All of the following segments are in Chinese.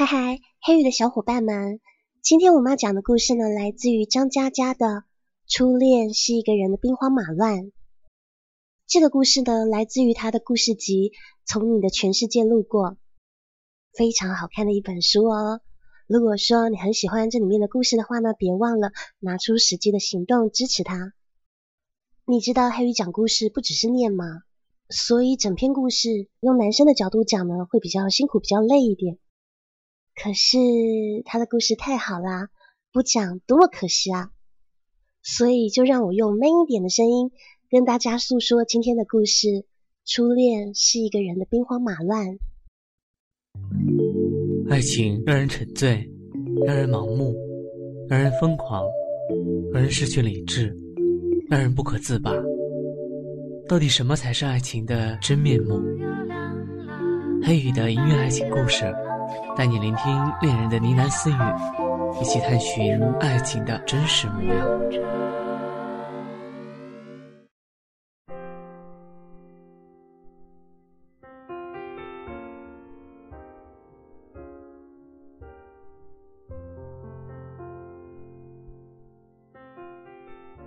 嗨嗨，黑雨的小伙伴们，今天我们要讲的故事呢，来自于张嘉佳的《初恋是一个人的兵荒马乱》。这个故事呢，来自于他的故事集《从你的全世界路过》，非常好看的一本书哦。如果说你很喜欢这里面的故事的话呢，别忘了拿出实际的行动支持他。你知道黑鱼讲故事不只是念吗？所以整篇故事用男生的角度讲呢，会比较辛苦，比较累一点。可是他的故事太好啦，不讲多么可惜啊！所以就让我用闷一点的声音跟大家诉说今天的故事。初恋是一个人的兵荒马乱，爱情让人沉醉，让人盲目，让人疯狂，让人失去理智，让人不可自拔。到底什么才是爱情的真面目？黑羽的音乐爱情故事。带你聆听恋人的呢喃私语，一起探寻爱情的真实模样。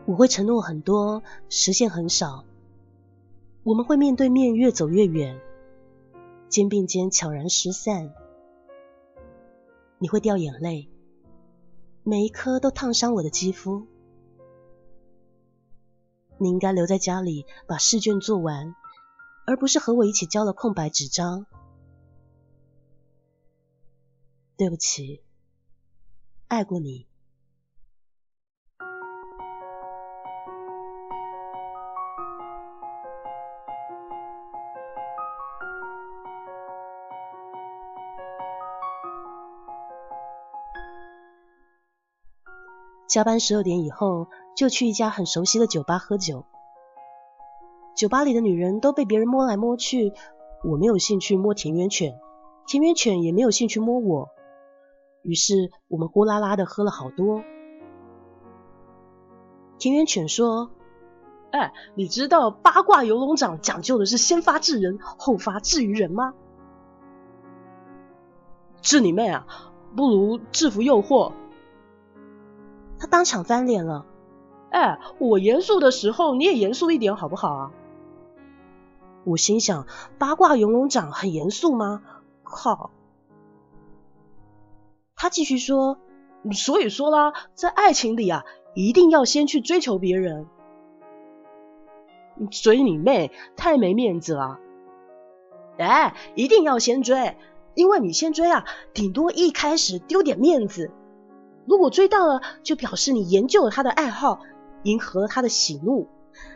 我会承诺很多，实现很少。我们会面对面越走越远，肩并肩悄然失散。你会掉眼泪，每一颗都烫伤我的肌肤。你应该留在家里把试卷做完，而不是和我一起交了空白纸张。对不起，爱过你。加班十二点以后，就去一家很熟悉的酒吧喝酒。酒吧里的女人都被别人摸来摸去，我没有兴趣摸田园犬，田园犬也没有兴趣摸我。于是我们呼啦啦的喝了好多。田园犬说：“哎，你知道八卦游龙掌讲究的是先发制人，后发制于人吗？”治你妹啊！不如制服诱惑。他当场翻脸了。哎，我严肃的时候你也严肃一点好不好啊？我心想，八卦游龙掌很严肃吗？靠！他继续说，所以说啦，在爱情里啊，一定要先去追求别人。追你妹，太没面子了。哎，一定要先追，因为你先追啊，顶多一开始丢点面子。如果追到了，就表示你研究了他的爱好，迎合了他的喜怒，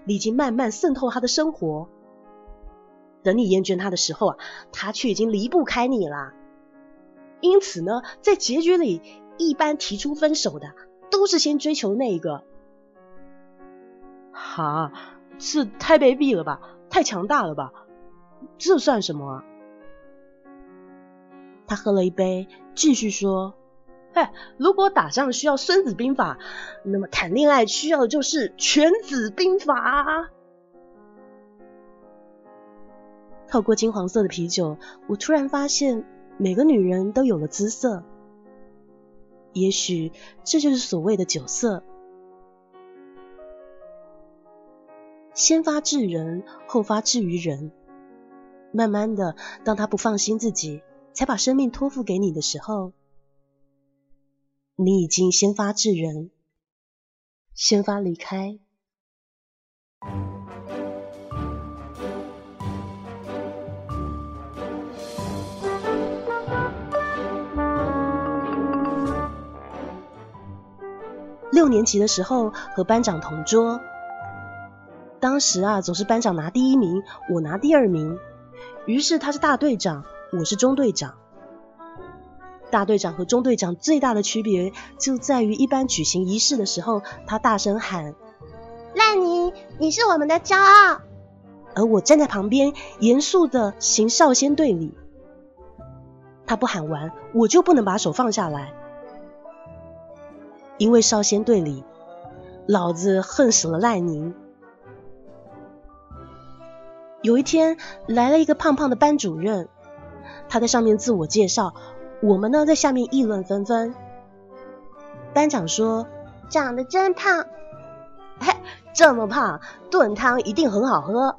你已经慢慢渗透他的生活。等你厌倦他的时候啊，他却已经离不开你了。因此呢，在结局里，一般提出分手的都是先追求那一个。哈，这太卑鄙了吧，太强大了吧？这算什么？啊他喝了一杯，继续说。哎，如果打仗需要《孙子兵法》，那么谈恋爱需要的就是《全子兵法》。透过金黄色的啤酒，我突然发现每个女人都有了姿色。也许这就是所谓的酒色。先发制人，后发制于人。慢慢的，当他不放心自己，才把生命托付给你的时候。你已经先发制人，先发离开。六年级的时候和班长同桌，当时啊总是班长拿第一名，我拿第二名，于是他是大队长，我是中队长。大队长和中队长最大的区别就在于，一般举行仪式的时候，他大声喊：“烂泥，你是我们的骄傲。”而我站在旁边，严肃的行少先队礼。他不喊完，我就不能把手放下来，因为少先队里，老子恨死了赖宁。有一天来了一个胖胖的班主任，他在上面自我介绍。我们呢在下面议论纷纷。班长说：“长得真胖，嘿，这么胖，炖汤一定很好喝。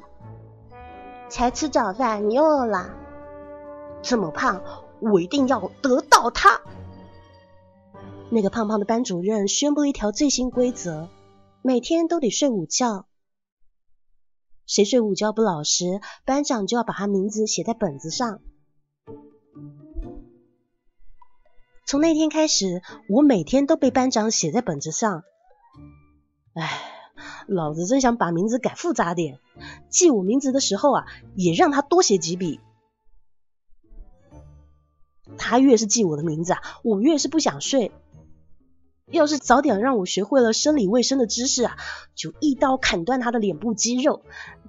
才吃早饭你又饿了。这么胖，我一定要得到他。”那个胖胖的班主任宣布一条最新规则：每天都得睡午觉。谁睡午觉不老实，班长就要把他名字写在本子上。从那天开始，我每天都被班长写在本子上。哎，老子真想把名字改复杂点，记我名字的时候啊，也让他多写几笔。他越是记我的名字啊，我越是不想睡。要是早点让我学会了生理卫生的知识啊，就一刀砍断他的脸部肌肉，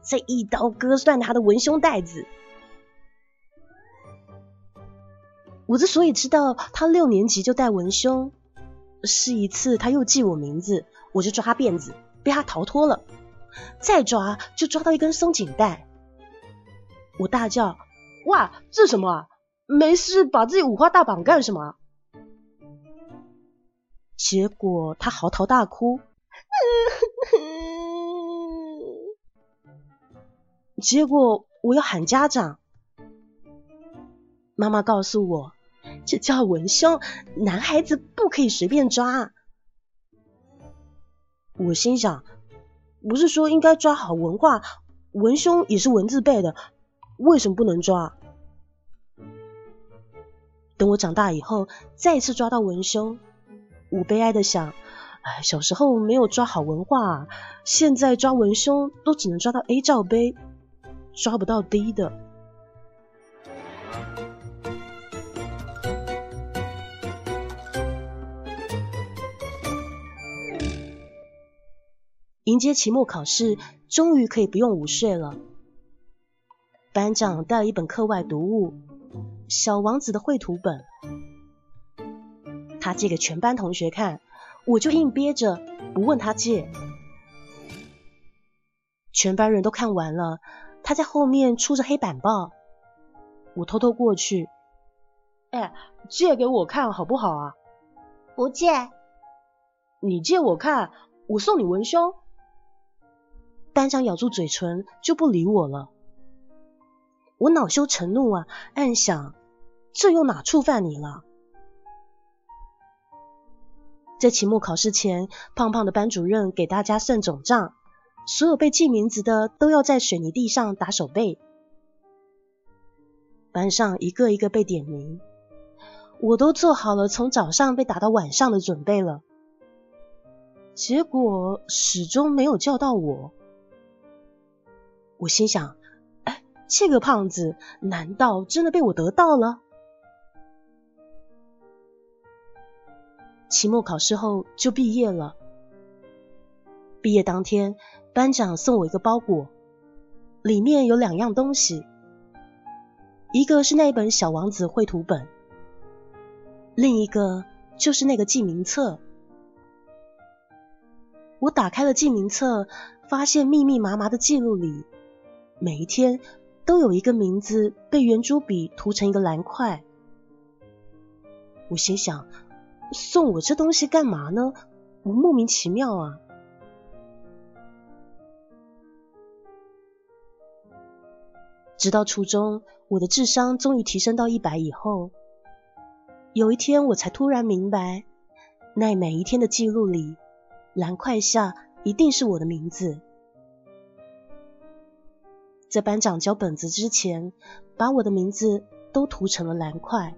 再一刀割断他的文胸带子。我之所以知道他六年级就戴文胸，是一次他又记我名字，我就抓他辫子，被他逃脱了。再抓就抓到一根松紧带，我大叫：“哇，这什么？没事，把自己五花大绑干什么？”结果他嚎啕大哭，结果我要喊家长，妈妈告诉我。这叫文胸，男孩子不可以随便抓。我心想，不是说应该抓好文化，文胸也是文字背的，为什么不能抓？等我长大以后，再次抓到文胸，我悲哀的想，哎，小时候没有抓好文化，现在抓文胸都只能抓到 A 罩杯，抓不到 D 的。迎接期末考试，终于可以不用午睡了。班长带了一本课外读物《小王子》的绘图本，他借给全班同学看，我就硬憋着不问他借。全班人都看完了，他在后面出着黑板报，我偷偷过去，哎，借给我看好不好啊？不借。你借我看，我送你文胸。班长咬住嘴唇，就不理我了。我恼羞成怒啊，暗想这又哪触犯你了？在期末考试前，胖胖的班主任给大家算总账，所有被记名字的都要在水泥地上打手背。班上一个一个被点名，我都做好了从早上被打到晚上的准备了，结果始终没有叫到我。我心想，哎，这个胖子难道真的被我得到了？期末考试后就毕业了。毕业当天，班长送我一个包裹，里面有两样东西，一个是那本小王子绘图本，另一个就是那个记名册。我打开了记名册，发现密密麻麻的记录里。每一天都有一个名字被圆珠笔涂成一个蓝块，我心想，送我这东西干嘛呢？我莫名其妙啊！直到初中，我的智商终于提升到一百以后，有一天我才突然明白，那每一天的记录里，蓝块下一定是我的名字。在班长交本子之前，把我的名字都涂成了蓝块。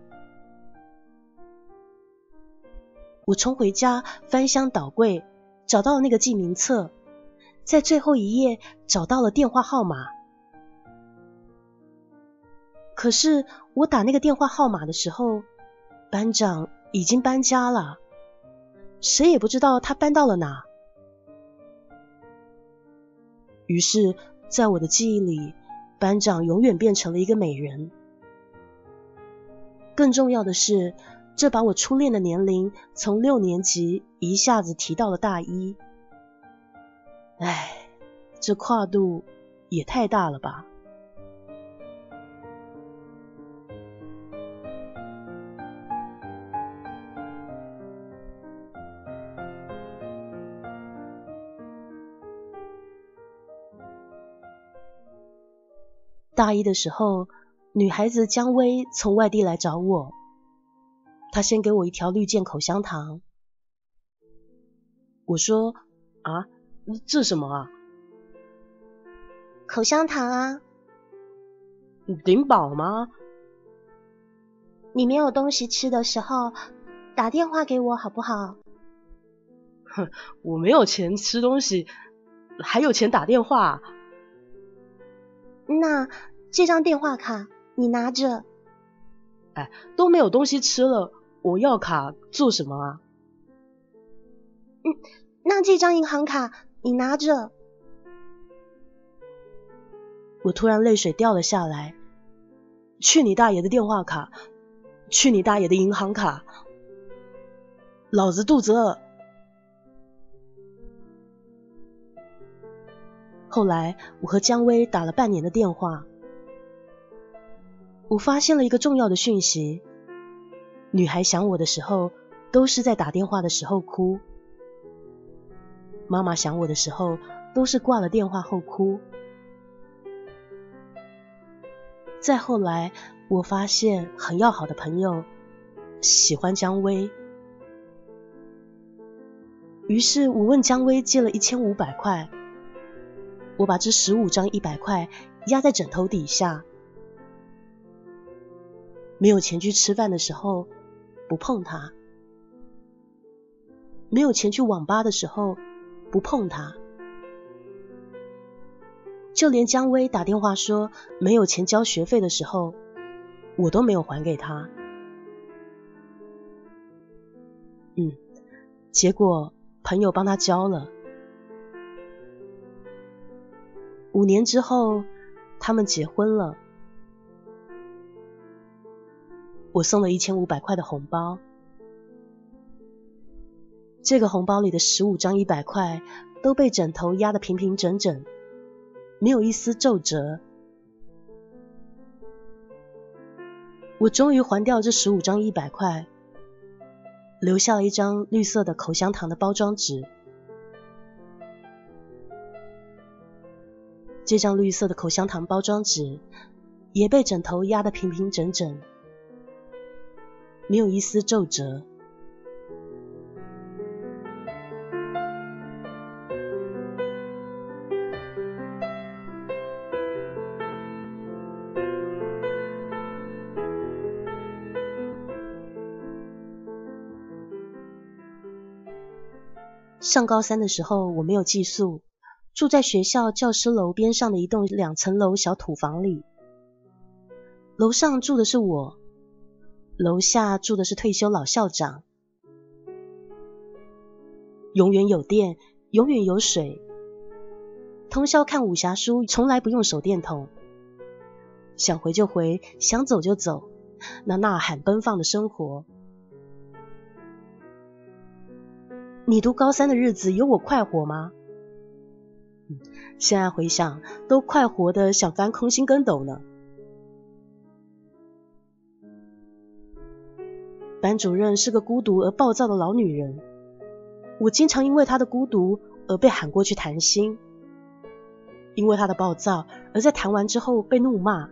我冲回家，翻箱倒柜，找到了那个记名册，在最后一页找到了电话号码。可是我打那个电话号码的时候，班长已经搬家了，谁也不知道他搬到了哪。于是。在我的记忆里，班长永远变成了一个美人。更重要的是，这把我初恋的年龄从六年级一下子提到了大一。唉，这跨度也太大了吧！大一的时候，女孩子姜薇从外地来找我，她先给我一条绿箭口香糖。我说啊，这什么啊？口香糖啊？顶饱吗？你没有东西吃的时候，打电话给我好不好？哼，我没有钱吃东西，还有钱打电话。那这张电话卡你拿着。哎，都没有东西吃了，我要卡做什么啊？嗯，那这张银行卡你拿着。我突然泪水掉了下来。去你大爷的电话卡！去你大爷的银行卡！老子肚子饿。后来我和姜薇打了半年的电话，我发现了一个重要的讯息：女孩想我的时候，都是在打电话的时候哭；妈妈想我的时候，都是挂了电话后哭。再后来，我发现很要好的朋友喜欢姜薇，于是我问姜薇借了一千五百块。我把这十五张一百块压在枕头底下，没有钱去吃饭的时候不碰它，没有钱去网吧的时候不碰它，就连姜薇打电话说没有钱交学费的时候，我都没有还给他。嗯，结果朋友帮他交了。五年之后，他们结婚了。我送了一千五百块的红包，这个红包里的十五张一百块都被枕头压得平平整整，没有一丝皱褶。我终于还掉这十五张一百块，留下了一张绿色的口香糖的包装纸。这张绿色的口香糖包装纸也被枕头压得平平整整，没有一丝皱褶。上高三的时候，我没有寄宿。住在学校教师楼边上的一栋两层楼小土房里，楼上住的是我，楼下住的是退休老校长。永远有电，永远有水，通宵看武侠书，从来不用手电筒。想回就回，想走就走，那呐喊奔放的生活。你读高三的日子有我快活吗？现在回想，都快活的想翻空心跟斗呢。班主任是个孤独而暴躁的老女人，我经常因为她的孤独而被喊过去谈心，因为她的暴躁而在谈完之后被怒骂。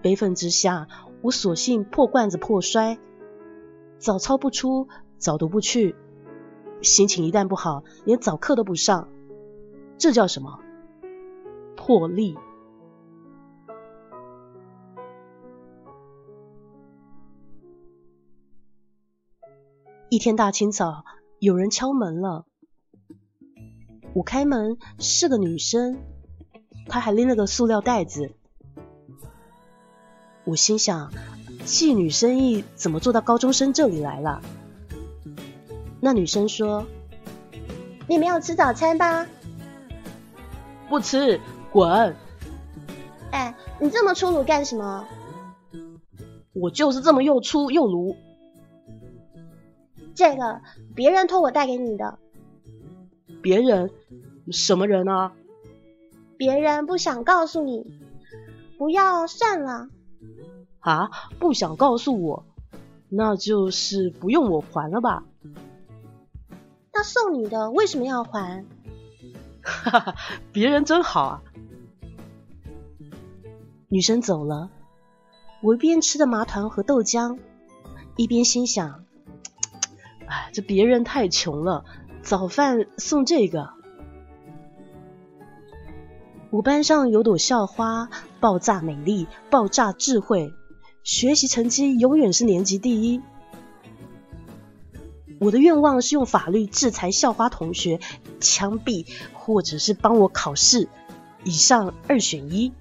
悲愤之下，我索性破罐子破摔，早操不出，早读不去。心情一旦不好，连早课都不上，这叫什么？破例。一天大清早，有人敲门了。我开门，是个女生，她还拎了个塑料袋子。我心想，妓女生意怎么做到高中生这里来了？那女生说：“你没有吃早餐吧？”“不吃，滚！”“哎，你这么粗鲁干什么？”“我就是这么又粗又鲁。”“这个别人托我带给你的。”“别人？什么人啊？”“别人不想告诉你，不要算了。”“啊，不想告诉我，那就是不用我还了吧？”那送你的为什么要还？哈哈，别人真好啊。女生走了，我一边吃着麻团和豆浆，一边心想：哎，这别人太穷了，早饭送这个。我班上有朵校花，爆炸美丽，爆炸智慧，学习成绩永远是年级第一。我的愿望是用法律制裁校花同学，枪毙或者是帮我考试，以上二选一。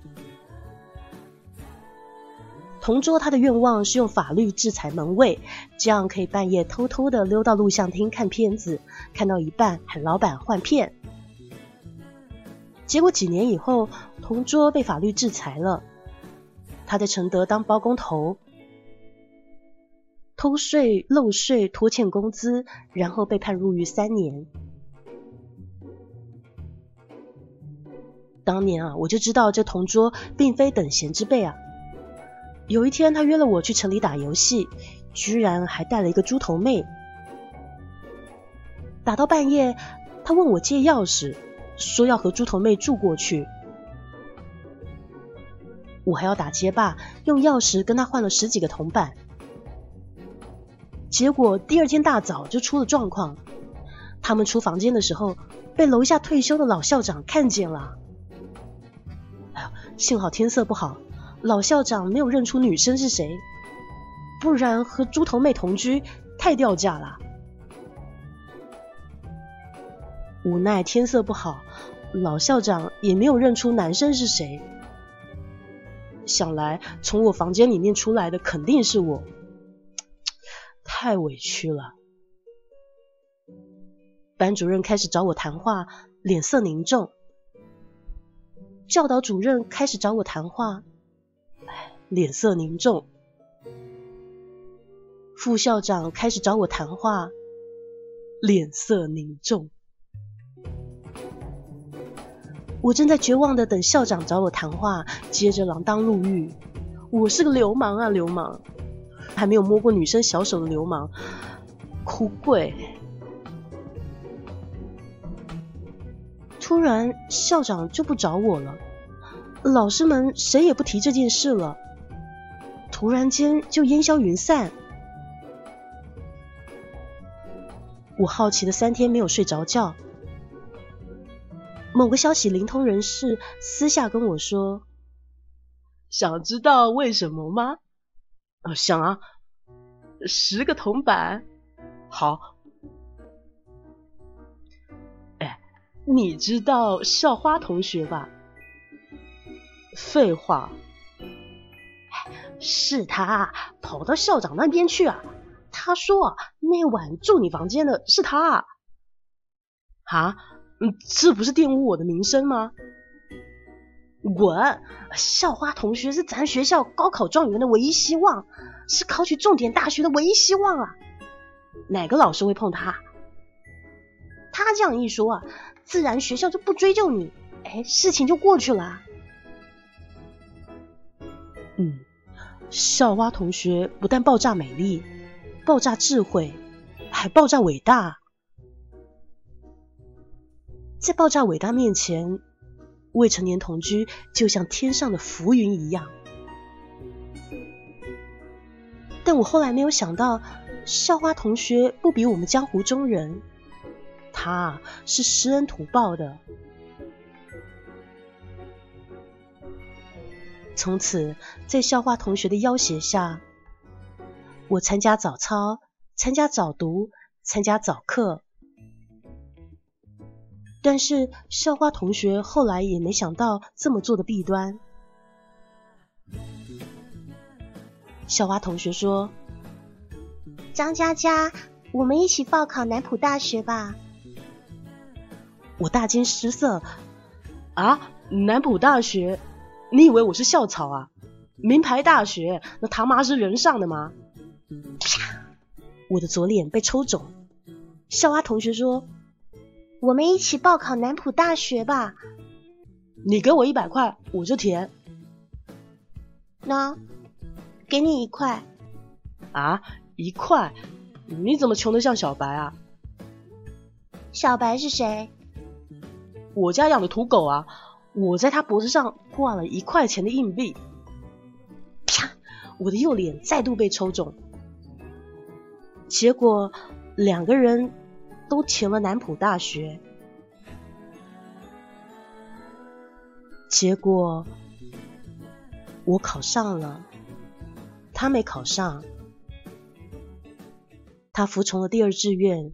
同桌他的愿望是用法律制裁门卫，这样可以半夜偷偷的溜到录像厅看片子，看到一半喊老板换片。结果几年以后，同桌被法律制裁了，他在承德当包工头，偷税漏税拖欠工资，然后被判入狱三年。当年啊，我就知道这同桌并非等闲之辈啊。有一天，他约了我去城里打游戏，居然还带了一个猪头妹。打到半夜，他问我借钥匙，说要和猪头妹住过去。我还要打街霸，用钥匙跟他换了十几个铜板。结果第二天大早就出了状况，他们出房间的时候被楼下退休的老校长看见了。哎呀，幸好天色不好。老校长没有认出女生是谁，不然和猪头妹同居太掉价了。无奈天色不好，老校长也没有认出男生是谁。想来从我房间里面出来的肯定是我，太委屈了。班主任开始找我谈话，脸色凝重。教导主任开始找我谈话。脸色凝重，副校长开始找我谈话，脸色凝重。我正在绝望的等校长找我谈话，接着锒铛入狱。我是个流氓啊，流氓，还没有摸过女生小手的流氓，哭鬼。突然，校长就不找我了，老师们谁也不提这件事了。突然间就烟消云散。我好奇的三天没有睡着觉。某个消息灵通人士私下跟我说：“想知道为什么吗？”“啊，想啊，十个铜板，好。”“哎，你知道校花同学吧？”“废话。”是他跑到校长那边去啊！他说那晚住你房间的是他啊！嗯，这不是玷污我的名声吗？滚！校花同学是咱学校高考状元的唯一希望，是考取重点大学的唯一希望啊！哪个老师会碰他？他这样一说啊，自然学校就不追究你，哎，事情就过去了。嗯。校花同学不但爆炸美丽、爆炸智慧，还爆炸伟大。在爆炸伟大面前，未成年同居就像天上的浮云一样。但我后来没有想到，校花同学不比我们江湖中人，他是施恩图报的。从此，在校花同学的要挟下，我参加早操，参加早读，参加早课。但是校花同学后来也没想到这么做的弊端。校花同学说：“张佳佳，我们一起报考南浦大学吧。”我大惊失色：“啊，南浦大学？”你以为我是校草啊？名牌大学那他妈是人上的吗？啪！我的左脸被抽肿。校花同学说：“我们一起报考南浦大学吧。”你给我一百块，我就填。那，给你一块。啊，一块？你怎么穷的像小白啊？小白是谁？我家养的土狗啊，我在它脖子上挂了一块钱的硬币，啪，我的右脸再度被抽中。结果两个人都填了南浦大学，结果我考上了，他没考上，他服从了第二志愿，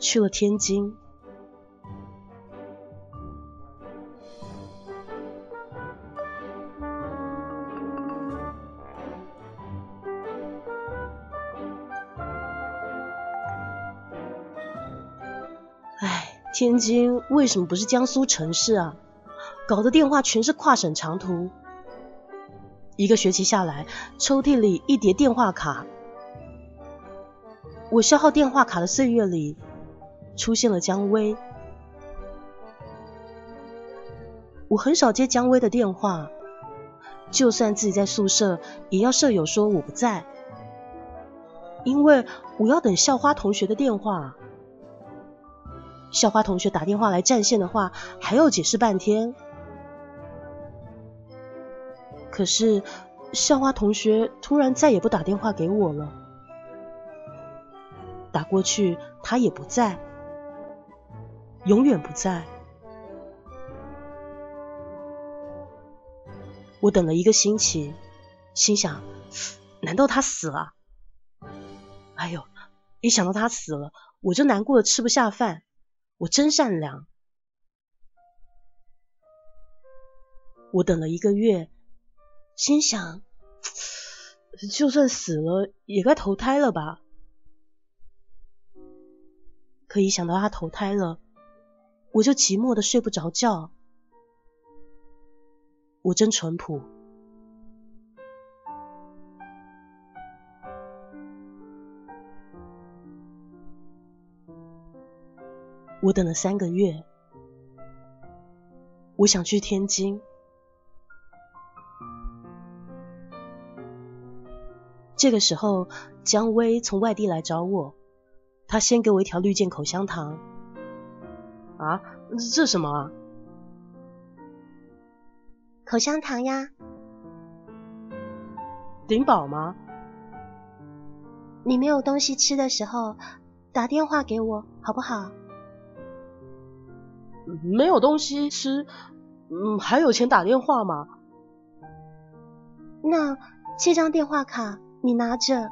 去了天津。天津为什么不是江苏城市啊？搞的电话全是跨省长途。一个学期下来，抽屉里一叠电话卡。我消耗电话卡的岁月里，出现了姜薇。我很少接姜薇的电话，就算自己在宿舍，也要舍友说我不在，因为我要等校花同学的电话。校花同学打电话来占线的话，还要解释半天。可是校花同学突然再也不打电话给我了，打过去他也不在，永远不在。我等了一个星期，心想：难道他死了？哎呦，一想到他死了，我就难过的吃不下饭。我真善良。我等了一个月，心想，就算死了也该投胎了吧。可一想到他投胎了，我就寂寞的睡不着觉。我真淳朴。我等了三个月，我想去天津。这个时候，姜薇从外地来找我，她先给我一条绿箭口香糖。啊，这什么啊？口香糖呀。顶饱吗？你没有东西吃的时候，打电话给我，好不好？没有东西吃，嗯，还有钱打电话吗？那这张电话卡你拿着。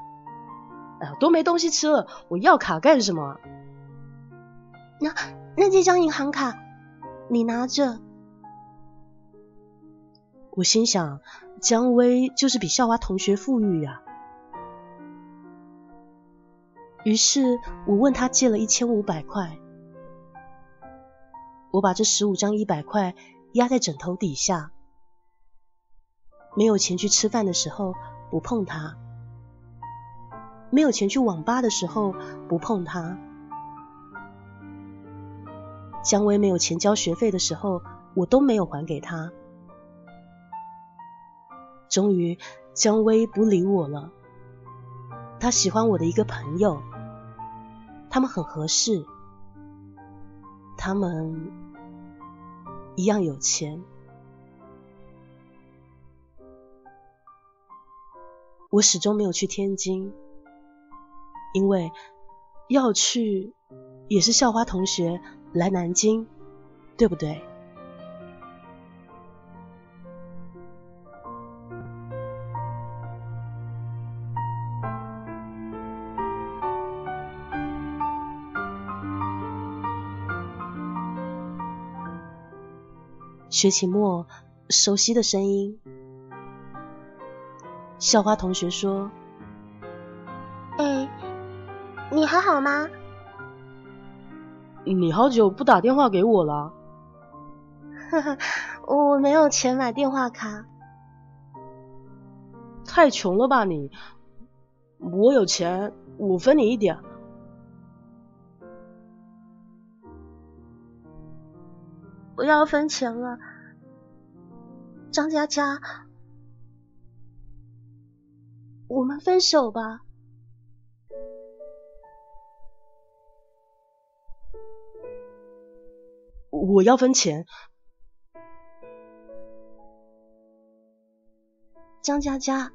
哎呀，都没东西吃了，我要卡干什么？那那这张银行卡你拿着。我心想，姜薇就是比校花同学富裕呀。于是我问他借了一千五百块。我把这十五张一百块压在枕头底下，没有钱去吃饭的时候不碰它，没有钱去网吧的时候不碰它，姜薇没有钱交学费的时候，我都没有还给他。终于，姜薇不理我了，他喜欢我的一个朋友，他们很合适，他们。一样有钱，我始终没有去天津，因为要去也是校花同学来南京，对不对？学期末，熟悉的声音。校花同学说：“哎，你还好吗？你好久不打电话给我了。呵呵，我没有钱买电话卡。太穷了吧你？我有钱，我分你一点。不要分钱了。”张佳佳，我们分手吧。我要分钱。张佳佳，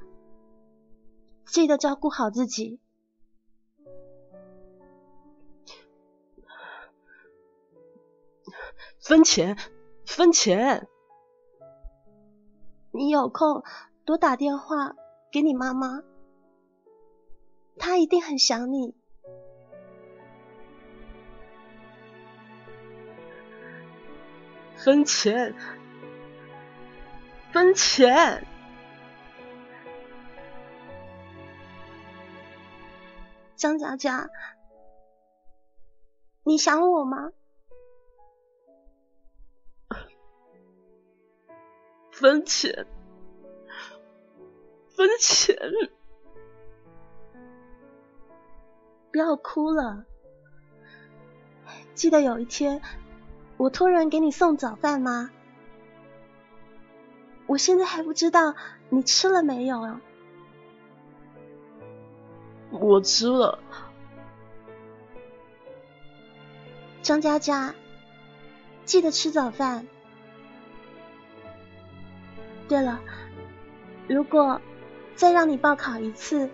记得照顾好自己。分钱，分钱。你有空多打电话给你妈妈，她一定很想你。分钱，分钱。张佳佳，你想我吗？分钱，分钱！不要哭了。记得有一天，我托人给你送早饭吗？我现在还不知道你吃了没有啊。我吃了，张佳佳，记得吃早饭。对了，如果再让你报考一次，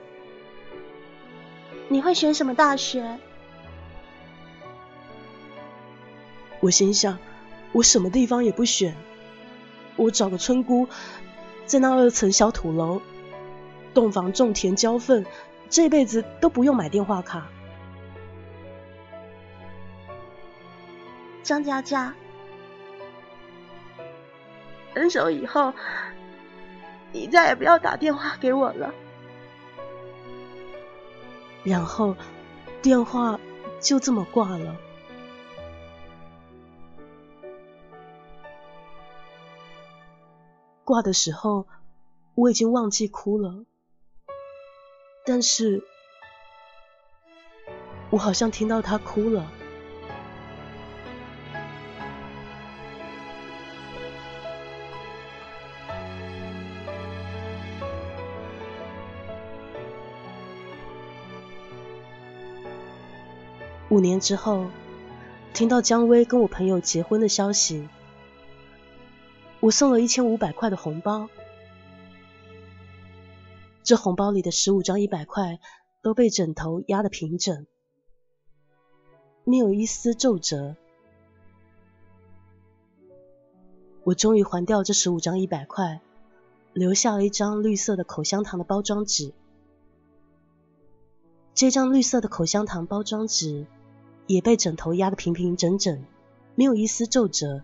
你会选什么大学？我心想，我什么地方也不选，我找个村姑，在那二层小土楼，洞房种田浇粪。这辈子都不用买电话卡。张佳佳，分手以后，你再也不要打电话给我了。然后电话就这么挂了。挂的时候，我已经忘记哭了。但是，我好像听到他哭了。年之后，听到姜薇跟我朋友结婚的消息，我送了一千五百块的红包。这红包里的十五张一百块都被枕头压得平整，没有一丝皱褶。我终于还掉这十五张一百块，留下了一张绿色的口香糖的包装纸。这张绿色的口香糖包装纸也被枕头压得平平整整，没有一丝皱褶。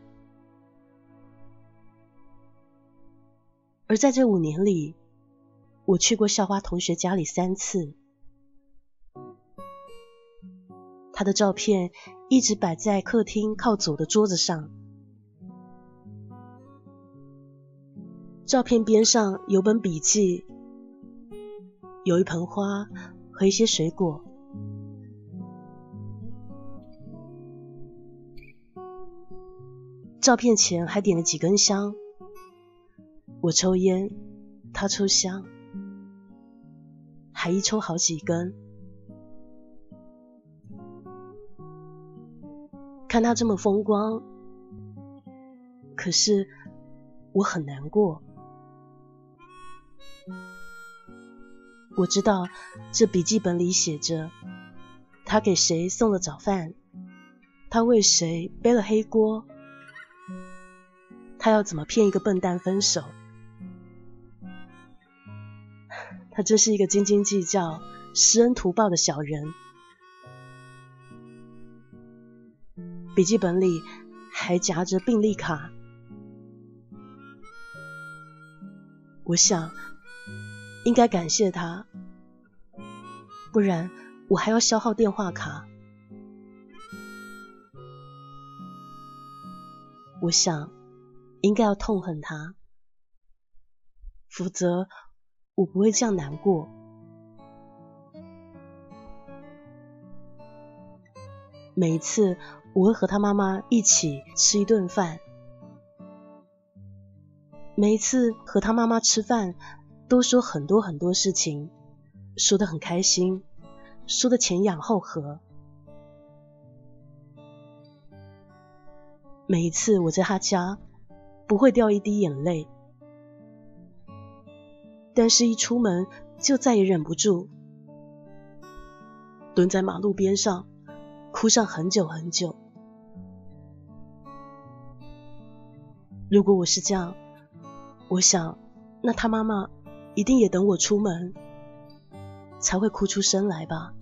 而在这五年里，我去过校花同学家里三次，她的照片一直摆在客厅靠左的桌子上，照片边上有本笔记，有一盆花和一些水果，照片前还点了几根香，我抽烟，他抽香。还一抽好几根，看他这么风光，可是我很难过。我知道这笔记本里写着，他给谁送了早饭，他为谁背了黑锅，他要怎么骗一个笨蛋分手。他真是一个斤斤计较、施恩图报的小人。笔记本里还夹着病历卡，我想应该感谢他，不然我还要消耗电话卡。我想应该要痛恨他，否则。我不会这样难过。每一次我会和他妈妈一起吃一顿饭，每一次和他妈妈吃饭都说很多很多事情，说的很开心，说的前仰后合。每一次我在他家，不会掉一滴眼泪，但是一出门就再也忍不住，蹲在马路边上，哭上很久很久。如果我是这样，我想，那他妈妈一定也等我出门，才会哭出声来吧。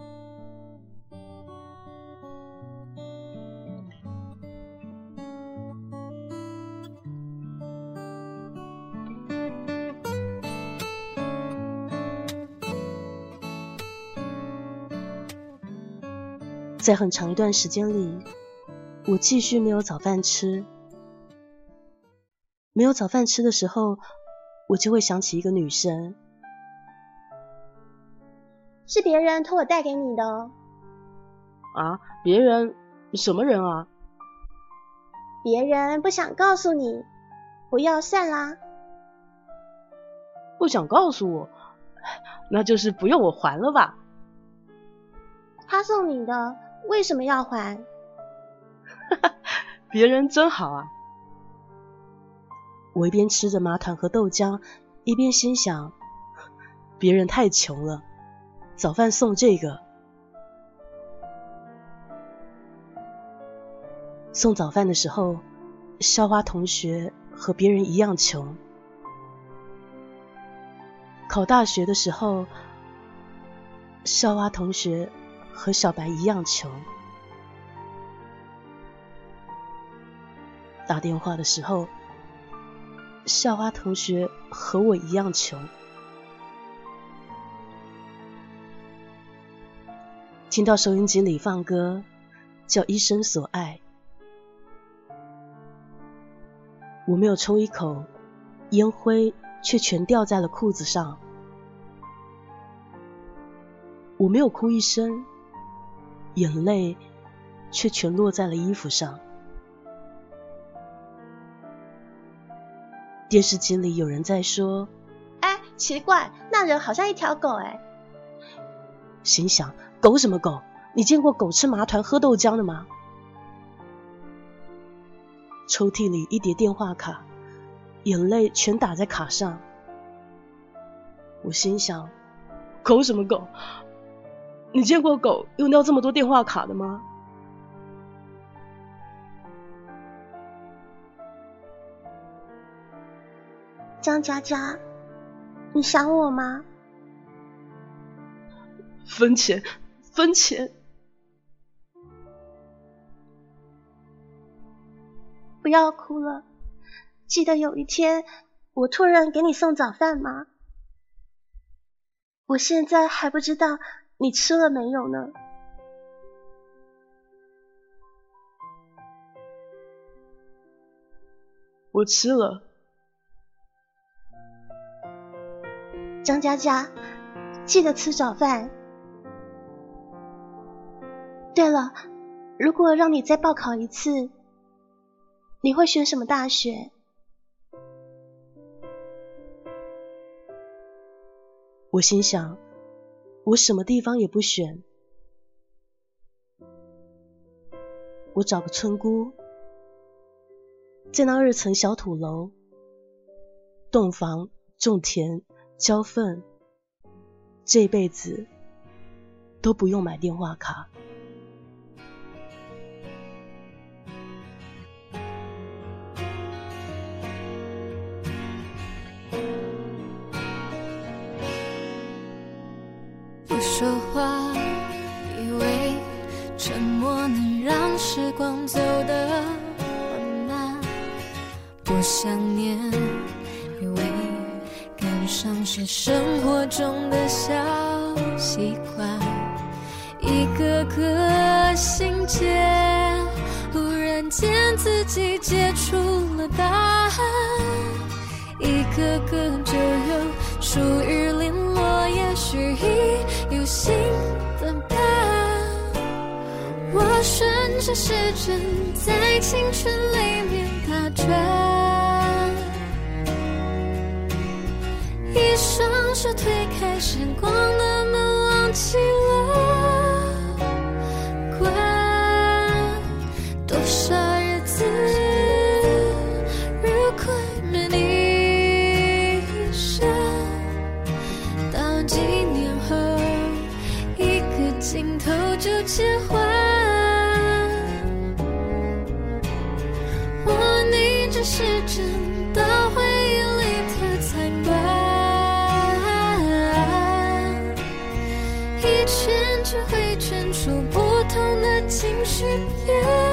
在很长一段时间里，我继续没有早饭吃。没有早饭吃的时候，我就会想起一个女生，是别人托我带给你的。啊？别人？什么人啊？别人不想告诉你，不要算啦。不想告诉我，那就是不用我还了吧？他送你的。为什么要还？别人真好啊！我一边吃着麻团和豆浆，一边心想：别人太穷了，早饭送这个。送早饭的时候，校花同学和别人一样穷；考大学的时候，校花同学。和小白一样穷。打电话的时候，校花同学和我一样穷。听到收音机里放歌，叫一生所爱，我没有抽一口，烟灰却全掉在了裤子上。我没有哭一声。眼泪却全落在了衣服上。电视机里有人在说：“哎，奇怪，那人好像一条狗。”哎，心想：狗什么狗？你见过狗吃麻团喝豆浆的吗？抽屉里一叠电话卡，眼泪全打在卡上。我心想：狗什么狗？你见过狗用掉这么多电话卡的吗？张佳佳，你想我吗？分钱，分钱！不要哭了，记得有一天我托人给你送早饭吗？我现在还不知道。你吃了没有呢？我吃了。张佳佳，记得吃早饭。对了，如果让你再报考一次，你会选什么大学？我心想。我什么地方也不选，我找个村姑，在那二层小土楼，洞房、种田、浇粪，这辈子都不用买电话卡。想念，以为感伤是生活中的小习惯。一个个心结，忽然间自己解出了答案。一个个就有属于零落，也许已有新的伴。我顺着时针在青春里面打转，一双手推开时光的门，忘记了。yeah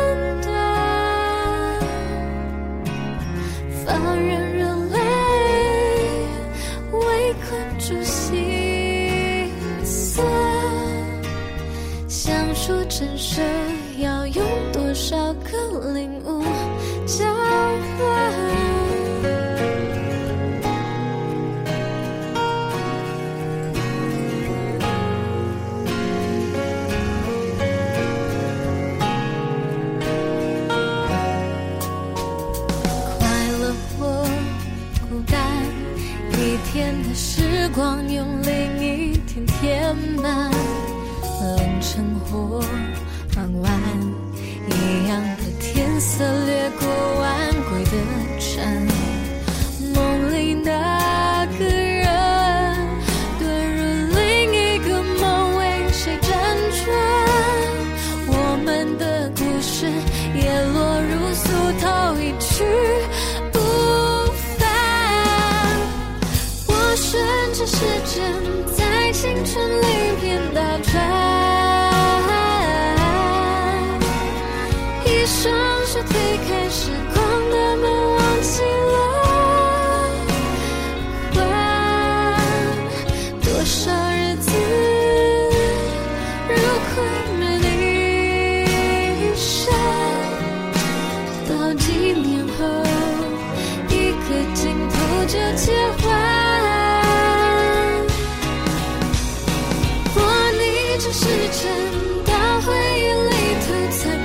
这时间到回忆里头才